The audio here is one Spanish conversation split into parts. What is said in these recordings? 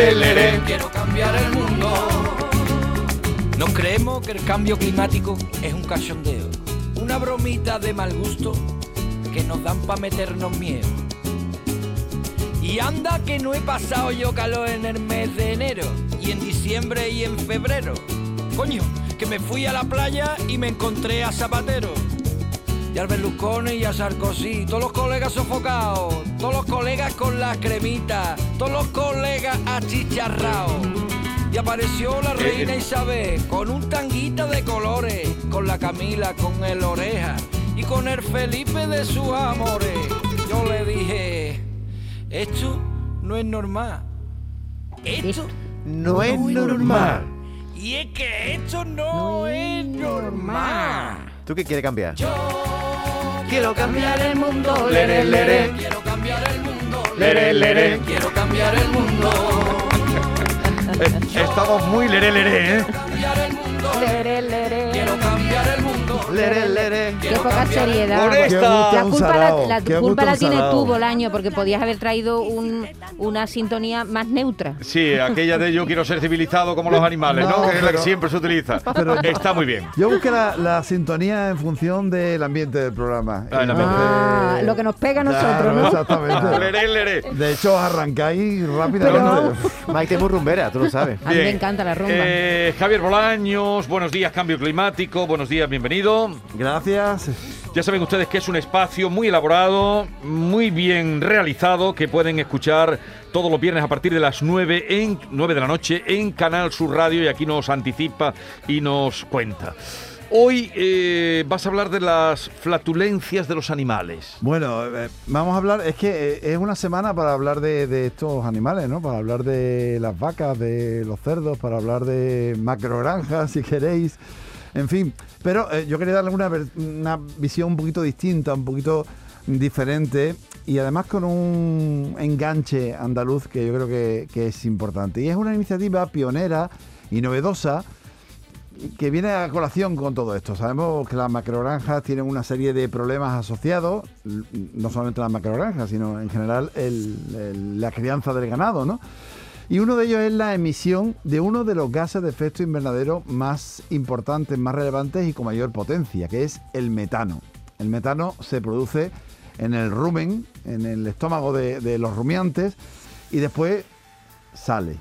lere, lere. Quiero cambiar el mundo. No creemos que el cambio climático es un cachondeo, una bromita de mal gusto que nos dan para meternos miedo. Y anda que no he pasado yo calor en el mes de enero, y en diciembre y en febrero. Coño, que me fui a la playa y me encontré a Zapatero. Y al Berlusconi y a Sarkozy, todos los colegas sofocados, todos los colegas con las cremitas, todos los colegas achicharrados. Y apareció la reina Isabel con un tanguita de colores, con la Camila, con el oreja y con el Felipe de sus amores. Yo le dije, esto no es normal. Esto No es normal. Y es que esto no, es normal. ¿Tú qué quieres cambiar? Quiero cambiar el mundo, Lere, lere, lere. Quiero cambiar el mundo. Lere, lere. Quiero cambiar el mundo. Eh, Estamos muy leré, leré, ¿eh? Cambiar el mundo. Lere, lere. Lere, lere. Qué poca seriedad. Con esta- La culpa, la, la qué culpa la tienes tú, Bolaño, porque podías haber traído un- una sintonía más neutra. Sí, aquella de yo quiero ser civilizado como los animales, ¿no? No, Que es la que pero- siempre se utiliza. pero- Está muy bien. Yo busqué la, la sintonía en función del ambiente del programa. Ah, el ambiente. Ah, lo que nos pega a nosotros, Claro, ¿no? Exactamente. Leré, leré. De hecho, arrancáis rápidamente. Maite es muy rumbera, tú lo sabes. A mí me Bien. encanta la rumba. Eh, Javier Bolaños, buenos días, cambio climático, buenos días, bienvenido. Gracias. Ya saben ustedes que es un espacio muy elaborado, muy bien realizado, que pueden escuchar todos los viernes a partir de las 9, en, 9 de la noche en Canal Sur Radio y aquí nos anticipa y nos cuenta. Hoy eh, vas a hablar de las flatulencias de los animales. Bueno, eh, vamos a hablar, es que eh, es una semana para hablar de, de estos animales, ¿no? Para hablar de las vacas, de los cerdos, para hablar de macrogranjas, si queréis. En fin, pero eh, yo quería darle una, una visión un poquito distinta, un poquito diferente y además con un enganche andaluz que yo creo que, es importante. Y es una iniciativa pionera y novedosa que viene a colación con todo esto. Sabemos que las macrogranjas tienen una serie de problemas asociados, no solamente las macrogranjas, sino en general la crianza del ganado, ¿no? Y uno de ellos es la emisión de uno de los gases de efecto invernadero más importantes, más relevantes y con mayor potencia, que es el metano. El metano se produce en el rumen, en el estómago de, los rumiantes, y después sale.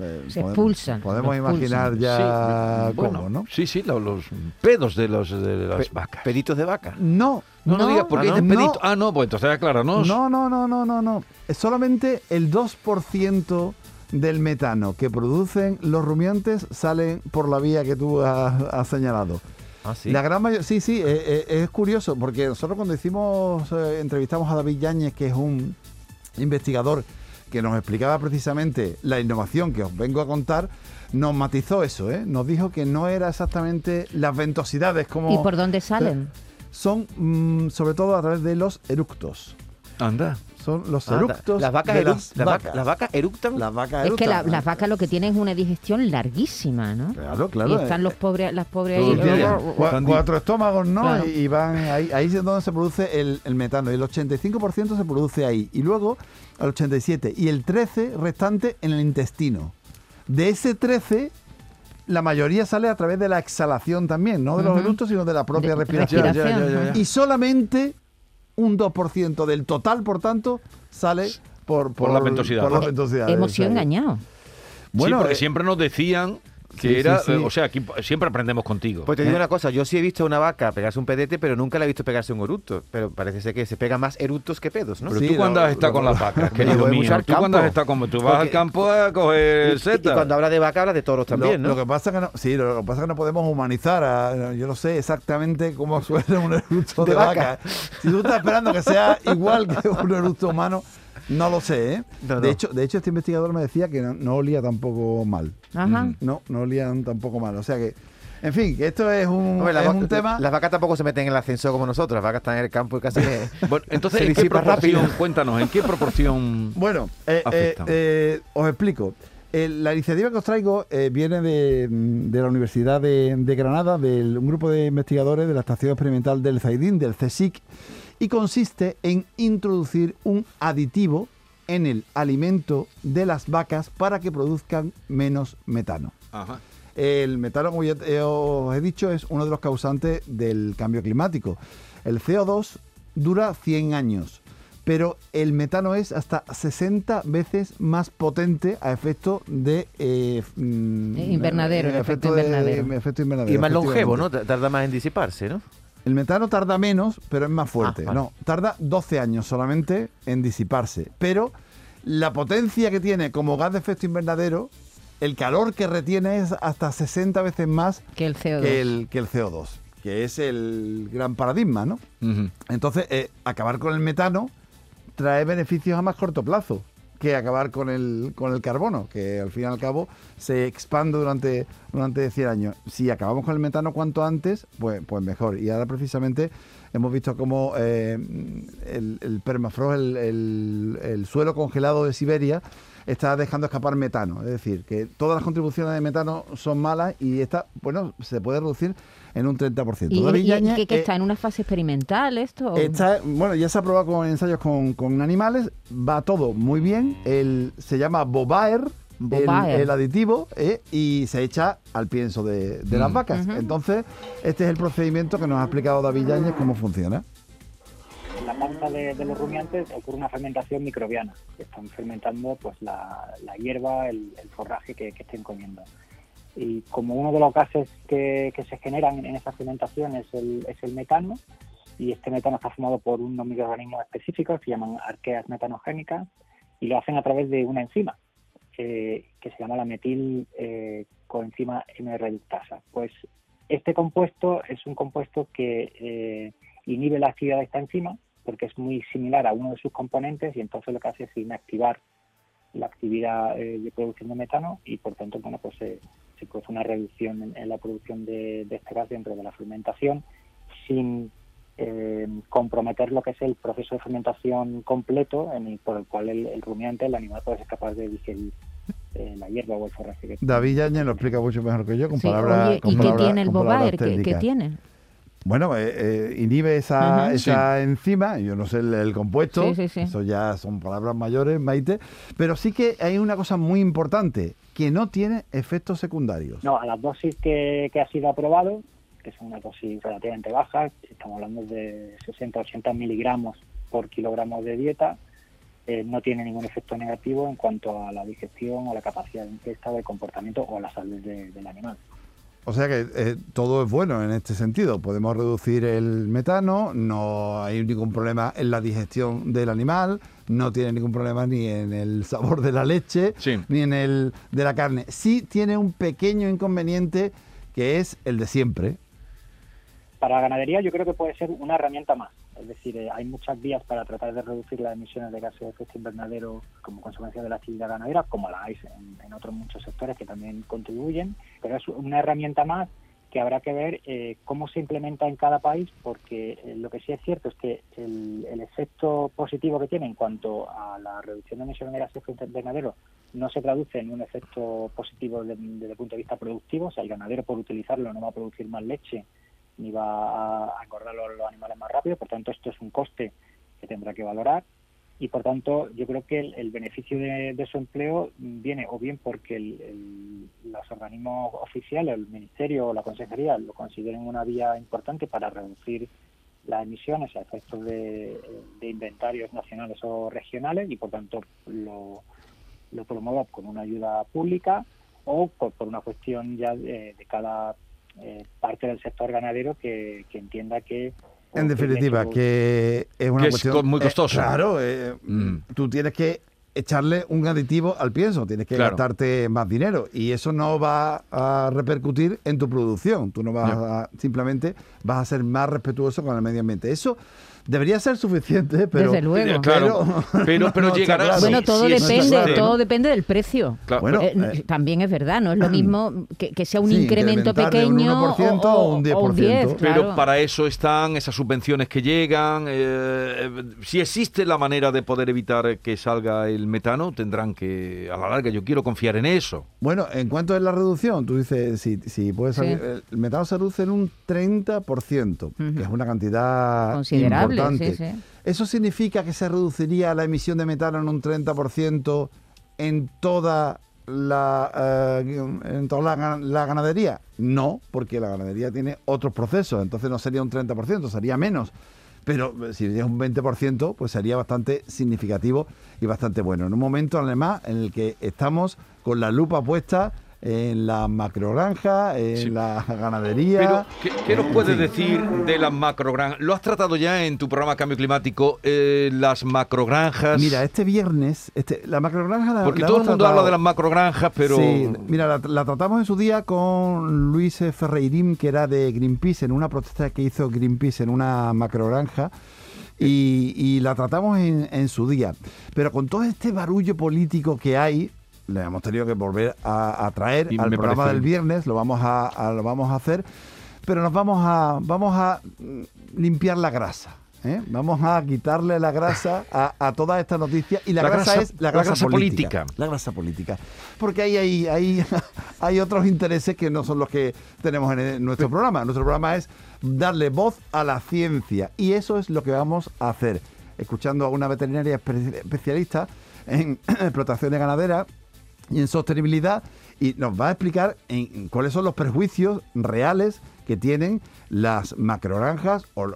Eh, Se podemos- expulsan, Podemos imaginar expulsan. ya Sí, bueno, cómo, ¿no? Sí, sí, lo- los, pedos de, los, de las Pe- vacas. Peditos de vaca. No, No, no, No. digas porque Ah, no. pedito. Ah, no, pues entonces acláranos. No, no, no, no, no, no. Es solamente el 2% del metano que producen los rumiantes salen por la vía que tú has, has señalado. Ah, sí. La gran mayoría, sí, sí, eh, eh, es curioso porque nosotros cuando hicimos, eh, entrevistamos a David Yáñez, que es un investigador que nos explicaba precisamente la innovación que os vengo a contar, nos matizó eso, ¿eh? Nos dijo que no era exactamente las ventosidades como... ¿Y por dónde salen? Son mm, sobre todo a través de los eructos. Anda. Son los Ah, eructos las vacas de las las vaca- vacas. las vacas eructan. Las vacas Es que la- eructan. las vacas lo que tienen es una digestión larguísima, ¿no? Claro, y claro. están eh, los pobres, las pobres ahí. Están cuatro estómagos, ¿no? Claro. Y, y van ahí, ahí es donde se produce el, el metano. El 85% se produce ahí. Y luego al 87%. Y el 13% restante en el intestino. De ese 13%, la mayoría sale a través de la exhalación también. No de los eructos, sino de la propia De- respiración. respiración, Ya, ya, ya, ya. ajá. Y solamente un 2% del total, por tanto, sale por, Por la ventosidad. Por las ventosidades. Hemos sido engañados. sí, porque eh, siempre nos decían que sí, era. sí, sí. eh, o sea, aquí siempre aprendemos contigo. Pues te digo una cosa, yo sí he visto a una vaca pegarse un pedete, pero nunca la he visto pegarse un eructo. Pero parece ser que se pega más eructos que pedos, ¿no? Pero Sí, tú cuando has estado con las vacas, querido mío. al Tú cuando has estado como tú vas al Porque- campo a coger Y- y, setas. cuando habla de vaca, habla de toros también, lo, ¿no? lo que pasa es que no, sí, lo, que pasa es que no podemos humanizar. a- yo no sé exactamente cómo suena un eructo de, De vaca. vaca. Si tú estás esperando que sea igual que un eructo humano, no lo sé. ¿eh? No, De hecho, de hecho este investigador me decía que no, no olía tampoco mal. Ajá. No, no olían tampoco mal. O sea que, en fin, que esto es un, Hombre, la es va- un tema. Las vacas tampoco se meten en el ascensor como nosotros, las vacas están en el campo y casi... Bueno, entonces, se ¿en qué proporción? rápido. Cuéntanos, ¿en qué proporción? Bueno, eh, eh, eh, os explico. Eh, la iniciativa que os traigo eh, viene de, de la Universidad de, de Granada, de un grupo de investigadores de la Estación Experimental del Zaidín, del CSIC, y consiste en introducir un aditivo en el alimento de las vacas para que produzcan menos metano. Ajá. El metano, como ya os he dicho, es uno de los causantes del cambio climático. El CO2 dura 100 años, pero el metano es hasta 60 veces más potente a efecto de... eh, mm, Eh, invernadero, el efecto de- invernadero. efecto invernadero, Y más longevo. ¿no? Tarda más en disiparse, ¿no? El metano tarda menos, pero es más fuerte. Ah, vale. No, tarda 12 años solamente en disiparse. Pero la potencia que tiene como gas de efecto invernadero, el calor que retiene es hasta 60 veces más Que el CO2. que el, que el CO2, que es el gran paradigma, ¿no? Entonces, eh, acabar con el metano trae beneficios a más corto plazo que acabar con el, con el carbono, que al fin y al cabo se expande durante, durante 100 años. Si acabamos con el metano cuanto antes, pues, pues mejor. Y ahora precisamente hemos visto cómo eh, el, el permafrost, el, el- el suelo congelado de Siberia, está dejando escapar metano. Es decir, que todas las contribuciones de metano son malas y esta, bueno, se puede reducir en un 30%. ¿Y, David y- que, que eh, está en una fase experimental esto? Está, bueno, ya se ha probado con ensayos con, con animales, va todo muy bien. El, se llama Bobaer, el-. El, aditivo, eh, y se echa al pienso de, de las Mm. vacas. Entonces, este es el procedimiento que nos ha explicado David Yáñez cómo funciona. en la panza de, de los rumiantes ocurre una fermentación microbiana, que están fermentando pues la, la hierba, el, el forraje que, que estén comiendo. Y como uno de los gases que, que se generan en esa fermentación es el, es el metano, y este metano está formado por unos microorganismos específicos que se llaman arqueas metanogénicas, y lo hacen a través de una enzima eh, que se llama la metil eh, coenzima M-reductasa. Pues este compuesto es un compuesto que eh, inhibe la actividad de esta enzima porque es muy similar a uno de sus componentes y entonces lo que hace es inactivar la actividad eh, de producción de metano y por tanto bueno pues se, produce una reducción en, la producción de este gas dentro de la fermentación sin eh, comprometer lo que es el proceso de fermentación completo en el- por el cual el, el rumiante, el animal puede ser capaz de digerir eh, la hierba o el forraje que David Yáñez lo explica mucho mejor que yo, con Sí, palabras oye, con ¿y qué tiene el Bobaer? ¿Qué, tiene? Bueno, eh, eh, inhibe esa, enzima, yo no sé el, el compuesto, Sí, sí, sí. eso ya son palabras mayores, Maite, pero sí que hay una cosa muy importante, que no tiene efectos secundarios. No, a las dosis que, que ha sido aprobado, que son una dosis relativamente baja, estamos hablando de 60-80 miligramos por kilogramo de dieta, eh, no tiene ningún efecto negativo en cuanto a la digestión o la capacidad de ingesta o el comportamiento o la salud de- del animal. O sea que eh, todo es bueno en este sentido. Podemos reducir el metano, no hay ningún problema en la digestión del animal, no tiene ningún problema ni en el sabor de la leche, Sí. ni en el de la carne. Sí tiene un pequeño inconveniente que es el de siempre. Para la ganadería yo creo que puede ser una herramienta más. Es decir, eh, hay muchas vías para tratar de reducir las emisiones de gases de efecto invernadero como consecuencia de la actividad ganadera, como la hay en, otros muchos sectores que también contribuyen, pero es una herramienta más que habrá que ver eh, cómo se implementa en cada país, porque eh, lo que sí es cierto es que el, efecto positivo que tiene en cuanto a la reducción de emisiones de gases de efecto invernadero no se traduce en un efecto positivo de- desde el punto de vista productivo, o sea, el ganadero por utilizarlo no va a producir más leche ni va a engordar los, animales más rápido, por tanto esto es un coste que tendrá que valorar. Y por tanto yo creo que el, beneficio de, de su empleo viene o bien porque el- los organismos oficiales, el ministerio o la consejería lo consideren una vía importante para reducir las emisiones a efectos de, inventarios nacionales o regionales y por tanto lo, lo promueva con una ayuda pública o por, una cuestión ya de cada eh, parte del sector ganadero que, que entienda que En definitiva, su- que es una Que es cuestión muy eh, costoso. claro, eh, Mm. tú tienes que echarle un aditivo al pienso, tienes que Claro. gastarte más dinero y eso no va a repercutir en tu producción. Tú no vas No. a simplemente vas a ser más respetuoso con el medio ambiente. Eso debería ser suficiente, pero Desde luego. Eh, Claro, pero, pero no llegará. claro. Bueno, todo sí depende, todo depende del precio. Claro. Bueno, Eh, eh, también es verdad, no es lo mismo que, que sea un Sí, incremento de un pequeño 1% o, o un 10%. o un 10, Pero para eso están esas subvenciones que llegan. eh, si existe la manera de poder evitar que salga el metano, tendrán que, a la larga, yo quiero confiar en eso. Bueno, en cuanto es la reducción, tú dices, si, si puede salir, Sí. el metano se reduce en un 30%, Ujú. que es una cantidad Considerable. importante. sí, sí. ¿Eso significa que se reduciría la emisión de metano en un 30% en toda la, eh, en toda la, la ganadería? No, porque la ganadería tiene otros procesos, entonces no sería un 30%, sería menos. Pero eh, si es un 20%, pues sería bastante significativo y bastante bueno. En un momento, además, en el que estamos con la lupa puesta en la macrogranja, en Sí. la ganadería. Pero, ¿qué, qué nos puedes decir de las macrogranjas? ¿Lo has tratado ya en tu programa Cambio Climático? eh, las macrogranjas. Mira, este viernes, este, la macrogranja Porque la todo el mundo habla de las macrogranjas, pero. Sí, mira, la, la tratamos en su día con Luis Ferreirín, que era de Greenpeace, en una protesta que hizo Greenpeace en una macrogranja. Y, y la tratamos en, en su día. Pero con todo este barullo político que hay, le hemos tenido que volver a, a traer Y al programa del viernes, lo vamos a, a- lo vamos a hacer, pero nos vamos a, vamos a limpiar la grasa. ¿eh? Vamos a quitarle la grasa a, a toda esta noticia y la, La grasa, grasa- es la la grasa, grasa política. política. La grasa política. Porque ahí hay, hay, hay otros intereses que no son los que tenemos en el- nuestro programa. Nuestro programa es darle voz a la ciencia y eso es lo que vamos a hacer. Escuchando a una veterinaria espe- especialista en explotaciones ganaderas y en sostenibilidad y nos va a explicar en, cuáles son los prejuicios reales que tienen las macrogranjas o,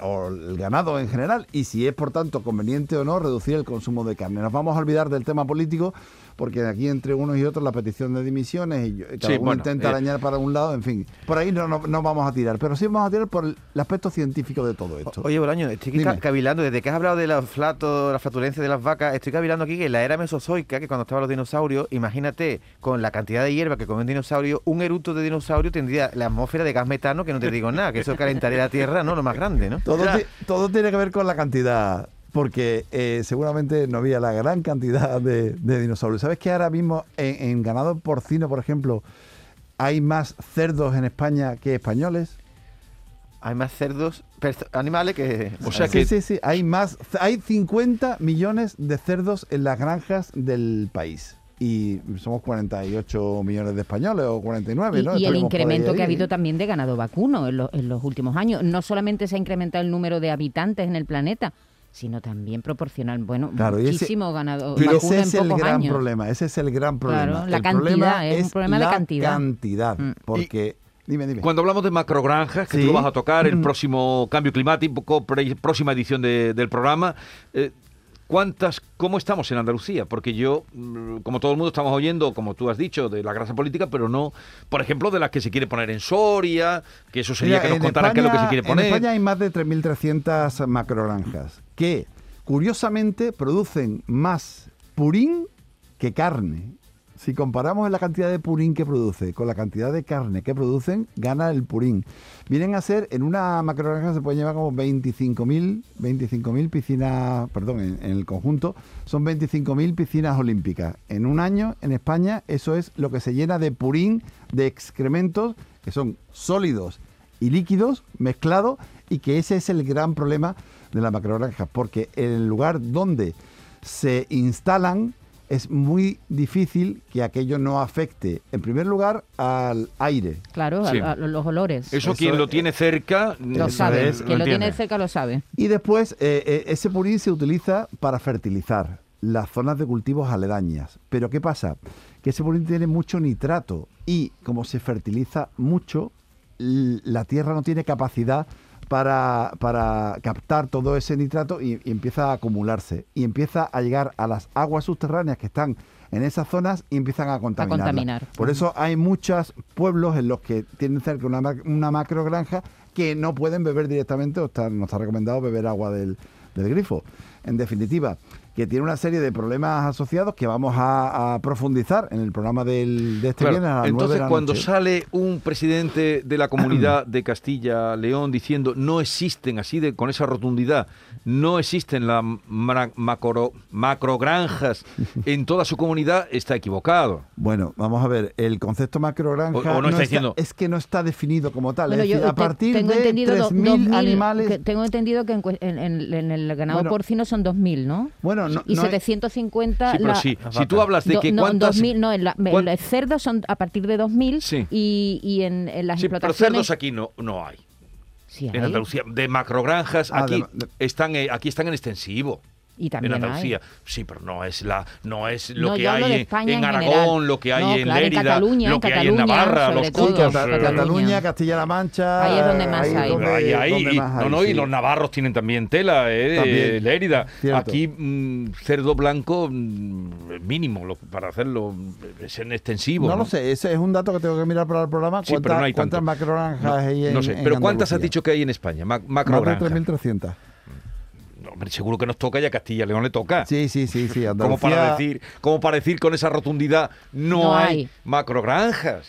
o el ganado en general y si es por tanto conveniente o no reducir el consumo de carne. Nos vamos a olvidar del tema político porque aquí entre unos y otros la petición de dimisiones y yo- cada Sí, uno bueno, intenta eh, arañar para un lado, en fin, por ahí no, no, no vamos a tirar, pero sí vamos a tirar por el, aspecto científico de todo esto. Oye, Bolaño, estoy aquí Dime. ca- cavilando, desde que has hablado de los flatos, la flatulencia de las vacas, estoy cavilando aquí que en la era mesozoica, que cuando estaban los dinosaurios, imagínate, con la cantidad de hierba que come un dinosaurio, un eruto de dinosaurio tendría la atmósfera de gas metano, que no te digo nada, que eso calentaría la Tierra, ¿no? Lo más grande, ¿no? Todo, todo tiene que ver con la cantidad, porque eh, seguramente no había la gran cantidad de, de dinosaurios. ¿Sabes que ahora mismo en, en ganado porcino, por ejemplo, hay más cerdos en España que españoles? Hay más cerdos, animales que... O sea sí, que- sí, sí, hay más, hay 50 millones de cerdos en las granjas del país. Y somos 48 millones de españoles o 49, Y, ¿no? y el incremento que ha habido también de ganado vacuno en, lo- en los últimos años. No solamente se ha incrementado el número de habitantes en el planeta, sino también proporcional, bueno, Claro, y ese- muchísimo ganado Pero ese en es el gran años. problema, ese es el gran problema. Claro, la El cantidad, problema es un problema de la cantidad. cantidad, Mm. porque... dime, dime. Cuando hablamos de macrogranjas, que Sí. tú lo vas a tocar, el Mm. próximo cambio climático, próxima edición de- del programa, eh, ¿cuántas, cómo estamos en Andalucía? Porque yo, mm, como todo el mundo, estamos oyendo, como tú has dicho, de la grasa política, pero no, por ejemplo, de las que se quiere poner en Soria, que eso sería Mira, que nos contaran qué es lo que se quiere poner. En España hay más de 3.300 macrogranjas que, curiosamente, producen más purín que carne. Si comparamos la cantidad de purín que produce con la cantidad de carne que producen, gana el purín. Vienen a ser, en una macrogranja se pueden llevar como 25.000 25.000 piscinas, perdón, en, en el conjunto, son 25.000 piscinas olímpicas. En un año, en España, eso es lo que se llena de purín, de excrementos, que son sólidos y líquidos mezclados, y que ese es el gran problema de la macrogranja, porque el lugar donde se instalan es muy difícil que aquello no afecte, en primer lugar, al aire. Claro, a- Sí. a los olores. Eso, Eso quien lo tiene cerca lo sabe. es, Quien lo tiene cerca lo sabe. Y después, eh, eh, ese purín se utiliza para fertilizar las zonas de cultivos aledañas. Pero ¿qué pasa? Que ese purín tiene mucho nitrato y como se fertiliza mucho, la tierra no tiene capacidad para, para captar todo ese nitrato y, y empieza a acumularse. Y empieza a llegar a las aguas subterráneas que están en esas zonas y empiezan a contaminar. contaminar. Por eso hay muchos pueblos en los que tienen cerca una, una macro granja que no pueden beber directamente o está, no está recomendado beber agua del, del grifo. En definitiva, que tiene una serie de problemas asociados que vamos a, a profundizar en el programa del, de este Claro, viernes a las nueve Entonces, de la cuando noche. sale un presidente de la comunidad de Castilla-León diciendo no existen, así de con esa rotundidad, no existen las macro, macrogranjas en toda su comunidad, está equivocado. Bueno, vamos a ver, el concepto macrogranja O- o no está diciendo- es que no está definido como tal. Bueno, es decir, a te- partir tengo de entendido do- 3.000 2000, animales... que tengo entendido que en, en- en- en el ganado Bueno. porcino son 2.000, ¿no? Bueno, no, y no hay- 750 Sí, pero la- sí, las si tú hablas de Do- que no, cuántas... 2000, no, en la- en los cerdos son a partir de 2.000 Sí. y, y en, en las Sí, pero explotaciones... cerdos aquí no, no hay. Sí, en hay. Andalucía. De macrogranjas, Ah, aquí, de- de- están, eh, aquí están en extensivo. Y En también Andalucía. hay. Sí, pero no es la no es lo No, que hay en- en, en Aragón, general. lo que hay No, en claro, en Lérida, Cataluña, lo en que hay en Cataluña, Navarra, los todo. cultos, Cata- eh, Cataluña. Cataluña, Castilla-La Mancha. Ahí es donde más ahí hay. donde- Ahí, ahí, donde y- más no, hay, no, y los navarros tienen también tela, eh, También, Lérida. cierto. Aquí mm, cerdo blanco mm, mínimo lo- para hacerlo mm, es en extensivo. No lo sé, ese es un dato que tengo que mirar para el programa. Sí, pero ¿Cuántas, no hay tanto. cuántas macrogranjas No, hay en no sé, en pero ¿cuántas has Andalucía? dicho que hay en España? Macrogranjas. de 3.300. Hombre, seguro que nos toca y a Castilla León le toca. Sí, sí, sí, sí. Como para Andalucía- decir, como para decir con esa rotundidad, no, No hay, hay. macrogranjas.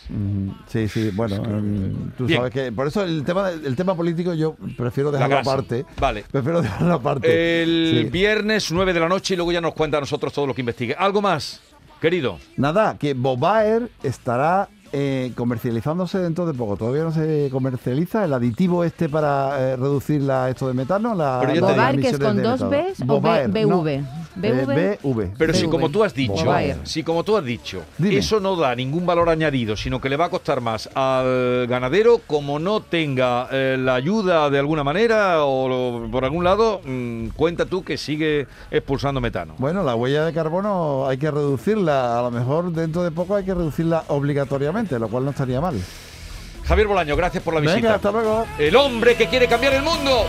Sí, sí, bueno, em, tú Bien. sabes que por eso el tema el tema político yo prefiero dejarlo aparte. Vale. Prefiero dejarlo aparte. El Sí. viernes 9 de la noche y luego ya nos cuenta a nosotros todo lo que investigue. ¿Algo más, querido? Nada, que Bobaer estará eh, comercializándose dentro de poco. Todavía no se comercializa el aditivo este para eh, reducir la, esto de metano. La. Bobaer, que es con dos. Bs o Bobaer, B- no. BV. Eh, BV. BV. Pero si BV. como tú has dicho, si como tú has dicho, Dime. eso no da ningún valor añadido, sino que le va a costar más al ganadero, como no tenga eh, la ayuda de alguna manera o lo- por algún lado, mm, cuenta tú que sigue expulsando metano. Bueno, la huella de carbono hay que reducirla. A lo mejor dentro de poco hay que reducirla obligatoriamente, lo cual no estaría mal. Javier Bolaño, gracias por la visita. Hasta luego. El hombre que quiere cambiar el mundo.